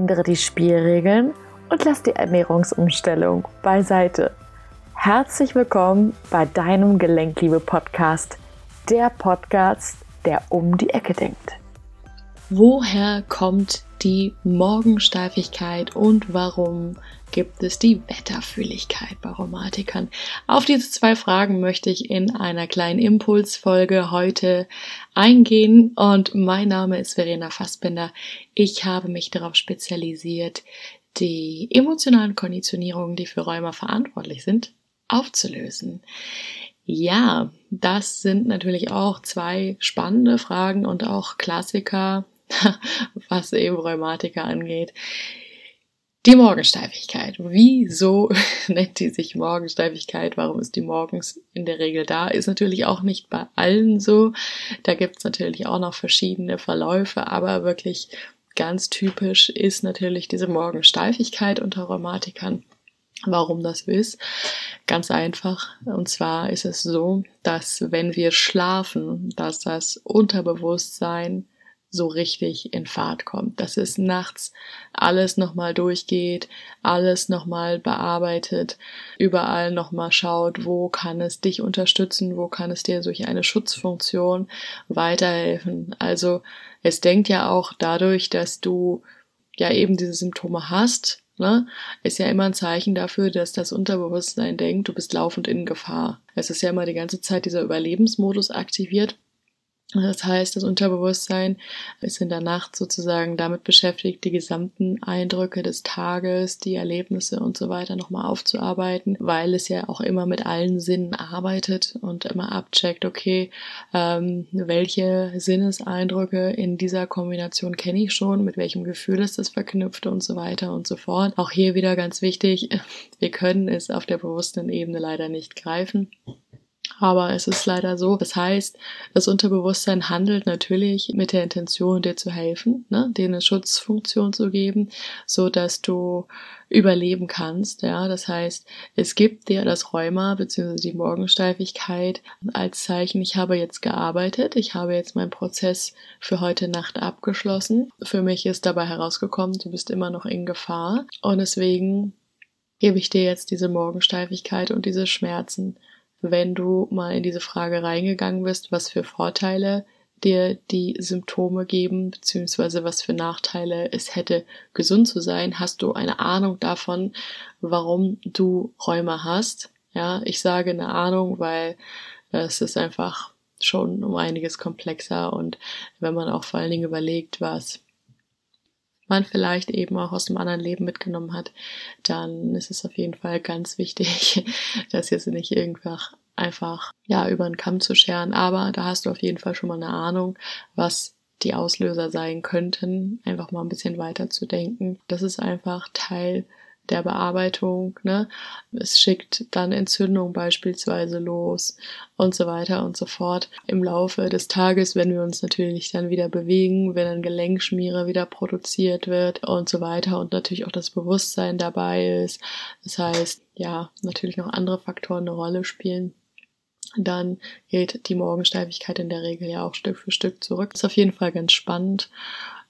ändere die Spielregeln und lass die Ernährungsumstellung beiseite. Herzlich willkommen bei deinem Gelenkliebe-Podcast, der Podcast, der um die Ecke denkt. Woher kommt die Morgensteifigkeit und warum gibt es die Wetterfühligkeit bei Rheumatikern? Auf diese zwei Fragen möchte ich in einer kleinen Impulsfolge heute eingehen und mein Name ist Verena Fassbinder. Ich habe mich darauf spezialisiert, die emotionalen Konditionierungen, die für Rheuma verantwortlich sind, aufzulösen. Ja, das sind natürlich auch zwei spannende Fragen und auch Klassiker was eben Rheumatiker angeht. Die Morgensteifigkeit. Wieso nennt die sich Morgensteifigkeit? Warum ist die morgens in der Regel da? Ist natürlich auch nicht bei allen so. Da gibt es natürlich auch noch verschiedene Verläufe, aber wirklich ganz typisch ist natürlich diese Morgensteifigkeit unter Rheumatikern. Warum das ist? Ganz einfach. Und zwar ist es so, dass wenn wir schlafen, dass das Unterbewusstsein so richtig in Fahrt kommt, dass es nachts alles nochmal durchgeht, alles nochmal bearbeitet, überall nochmal schaut, wo kann es dich unterstützen, wo kann es dir durch eine Schutzfunktion weiterhelfen. Also es denkt ja auch dadurch, dass du ja eben diese Symptome hast, ne, ist ja immer ein Zeichen dafür, dass das Unterbewusstsein denkt, du bist laufend in Gefahr. Es ist ja immer die ganze Zeit dieser Überlebensmodus aktiviert das heißt, das Unterbewusstsein ist in der Nacht sozusagen damit beschäftigt, die gesamten Eindrücke des Tages, die Erlebnisse und so weiter nochmal aufzuarbeiten, weil es ja auch immer mit allen Sinnen arbeitet und immer abcheckt, okay, ähm, welche Sinneseindrücke in dieser Kombination kenne ich schon, mit welchem Gefühl ist das verknüpft und so weiter und so fort. Auch hier wieder ganz wichtig, wir können es auf der bewussten Ebene leider nicht greifen. Aber es ist leider so. Das heißt, das Unterbewusstsein handelt natürlich mit der Intention, dir zu helfen, ne, dir eine Schutzfunktion zu geben, so dass du überleben kannst. Ja, das heißt, es gibt dir das Rheuma bzw. die Morgensteifigkeit als Zeichen, ich habe jetzt gearbeitet, ich habe jetzt meinen Prozess für heute Nacht abgeschlossen. Für mich ist dabei herausgekommen, du bist immer noch in Gefahr und deswegen gebe ich dir jetzt diese Morgensteifigkeit und diese Schmerzen wenn du mal in diese Frage reingegangen bist, was für Vorteile dir die Symptome geben, beziehungsweise was für Nachteile es hätte, gesund zu sein, hast du eine Ahnung davon, warum du Rheuma hast. Ja, ich sage eine Ahnung, weil es ist einfach schon um einiges komplexer und wenn man auch vor allen Dingen überlegt, was man vielleicht eben auch aus dem anderen Leben mitgenommen hat, dann ist es auf jeden Fall ganz wichtig, das jetzt nicht irgendwann einfach ja über den Kamm zu scheren. Aber da hast du auf jeden Fall schon mal eine Ahnung, was die Auslöser sein könnten, einfach mal ein bisschen weiter zu denken. Das ist einfach Teil der Bearbeitung, ne? Es schickt dann Entzündung beispielsweise los und so weiter und so fort. Im Laufe des Tages, wenn wir uns natürlich dann wieder bewegen, wenn ein Gelenkschmiere wieder produziert wird und so weiter und natürlich auch das Bewusstsein dabei ist. Das heißt, ja, natürlich noch andere Faktoren eine Rolle spielen dann geht die Morgensteifigkeit in der Regel ja auch Stück für Stück zurück. Ist auf jeden Fall ganz spannend,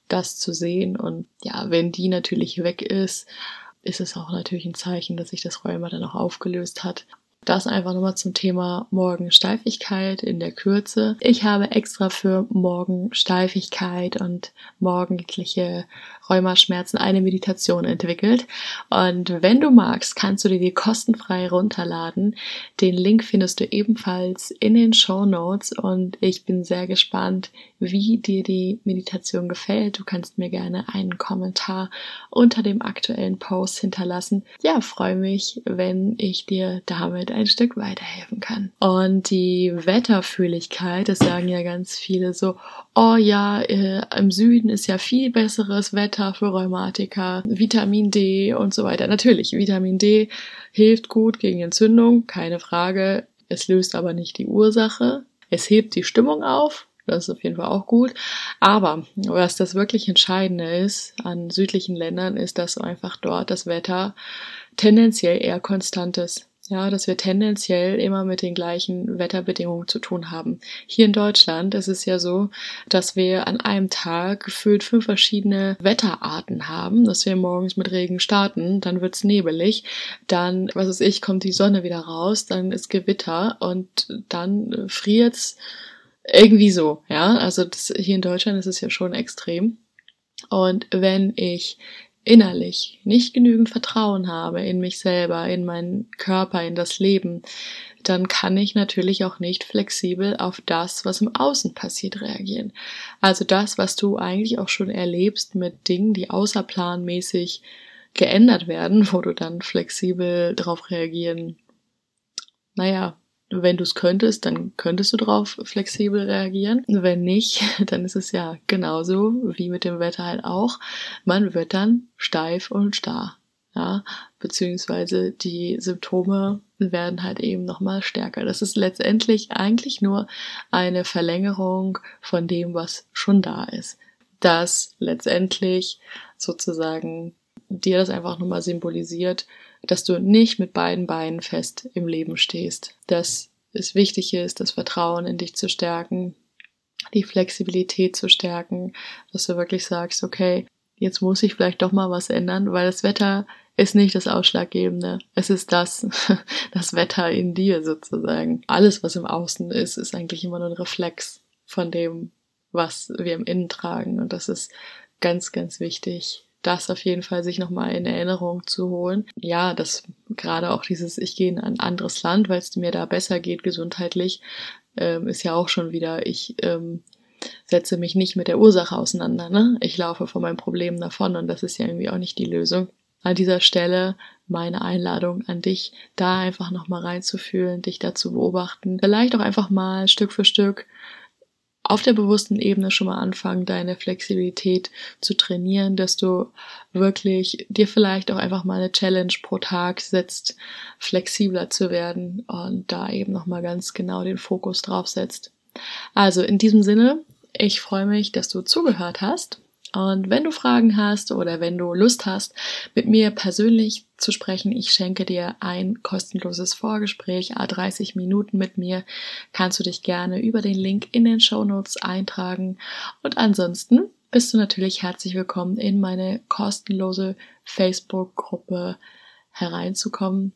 das zu sehen. Und ja, wenn die natürlich weg ist, ist es auch natürlich ein Zeichen, dass sich das Rheuma dann auch aufgelöst hat. Das einfach nochmal zum Thema Morgensteifigkeit in der Kürze. Ich habe extra für Morgensteifigkeit und morgendliche Rheumaschmerzen eine Meditation entwickelt. Und wenn du magst, kannst du dir die kostenfrei runterladen. Den Link findest du ebenfalls in den Show Notes und ich bin sehr gespannt, wie dir die Meditation gefällt. Du kannst mir gerne einen Kommentar unter dem aktuellen Post hinterlassen. Ja, freue mich, wenn ich dir damit ein Stück weiterhelfen kann. Und die Wetterfühligkeit, das sagen ja ganz viele so, oh ja, äh, im Süden ist ja viel besseres Wetter für Rheumatiker, Vitamin D und so weiter. Natürlich, Vitamin D hilft gut gegen Entzündung, keine Frage. Es löst aber nicht die Ursache. Es hebt die Stimmung auf, das ist auf jeden Fall auch gut. Aber was das wirklich Entscheidende ist an südlichen Ländern, ist, dass einfach dort das Wetter tendenziell eher konstant ist. Ja, dass wir tendenziell immer mit den gleichen Wetterbedingungen zu tun haben. Hier in Deutschland ist es ja so, dass wir an einem Tag gefühlt fünf verschiedene Wetterarten haben, dass wir morgens mit Regen starten, dann wird's nebelig, dann, was weiß ich, kommt die Sonne wieder raus, dann ist Gewitter und dann friert's irgendwie so, ja. Also das, hier in Deutschland ist es ja schon extrem. Und wenn ich innerlich nicht genügend Vertrauen habe in mich selber, in meinen Körper, in das Leben, dann kann ich natürlich auch nicht flexibel auf das, was im Außen passiert, reagieren. Also das, was du eigentlich auch schon erlebst mit Dingen, die außerplanmäßig geändert werden, wo du dann flexibel darauf reagieren, naja, wenn du es könntest, dann könntest du darauf flexibel reagieren. Wenn nicht, dann ist es ja genauso wie mit dem Wetter halt auch. Man wird dann steif und starr. Ja, beziehungsweise die Symptome werden halt eben nochmal stärker. Das ist letztendlich eigentlich nur eine Verlängerung von dem, was schon da ist. Das letztendlich sozusagen dir das einfach nochmal symbolisiert, dass du nicht mit beiden Beinen fest im Leben stehst, dass es wichtig ist, das Vertrauen in dich zu stärken, die Flexibilität zu stärken, dass du wirklich sagst, okay, jetzt muss ich vielleicht doch mal was ändern, weil das Wetter ist nicht das Ausschlaggebende. Es ist das, das Wetter in dir sozusagen. Alles, was im Außen ist, ist eigentlich immer nur ein Reflex von dem, was wir im Innen tragen. Und das ist ganz, ganz wichtig, das auf jeden Fall sich nochmal in Erinnerung zu holen. Ja, das gerade auch dieses, ich gehe in ein anderes Land, weil es mir da besser geht gesundheitlich, ähm, ist ja auch schon wieder, ich ähm, setze mich nicht mit der Ursache auseinander. Ne? Ich laufe von meinem Problem davon und das ist ja irgendwie auch nicht die Lösung. An dieser Stelle meine Einladung an dich, da einfach nochmal reinzufühlen, dich da zu beobachten. Vielleicht auch einfach mal Stück für Stück auf der bewussten Ebene schon mal anfangen, deine Flexibilität zu trainieren, dass du wirklich dir vielleicht auch einfach mal eine Challenge pro Tag setzt, flexibler zu werden und da eben nochmal ganz genau den Fokus drauf setzt. Also in diesem Sinne, ich freue mich, dass du zugehört hast und wenn du Fragen hast oder wenn du Lust hast, mit mir persönlich zu sprechen, ich schenke dir ein kostenloses Vorgespräch, A30 Minuten mit mir, kannst du dich gerne über den Link in den Show Notes eintragen. Und ansonsten bist du natürlich herzlich willkommen, in meine kostenlose Facebook-Gruppe hereinzukommen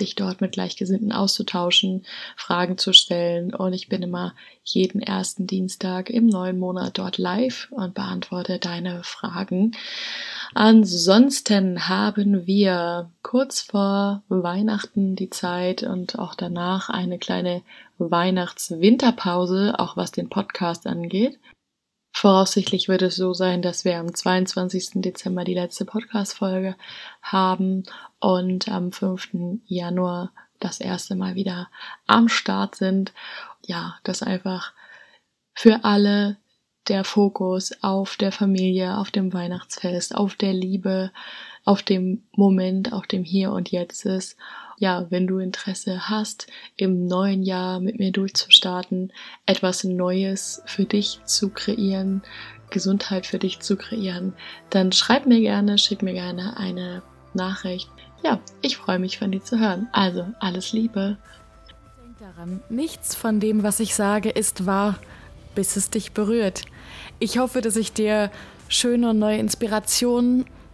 dich dort mit Gleichgesinnten auszutauschen, Fragen zu stellen. Und ich bin immer jeden ersten Dienstag im neuen Monat dort live und beantworte deine Fragen. Ansonsten haben wir kurz vor Weihnachten die Zeit und auch danach eine kleine Weihnachts-Winterpause, auch was den Podcast angeht. Voraussichtlich wird es so sein, dass wir am 22. Dezember die letzte Podcast-Folge haben und am 5. Januar das erste Mal wieder am Start sind. Ja, das einfach für alle der Fokus auf der Familie, auf dem Weihnachtsfest, auf der Liebe, auf dem Moment, auf dem Hier und Jetzt ist. Ja, wenn du Interesse hast, im neuen Jahr mit mir durchzustarten, etwas Neues für dich zu kreieren, Gesundheit für dich zu kreieren, dann schreib mir gerne, schick mir gerne eine Nachricht. Ja, ich freue mich von dir zu hören. Also, alles Liebe. Denk daran, nichts von dem, was ich sage, ist wahr, bis es dich berührt. Ich hoffe, dass ich dir schöne und neue Inspirationen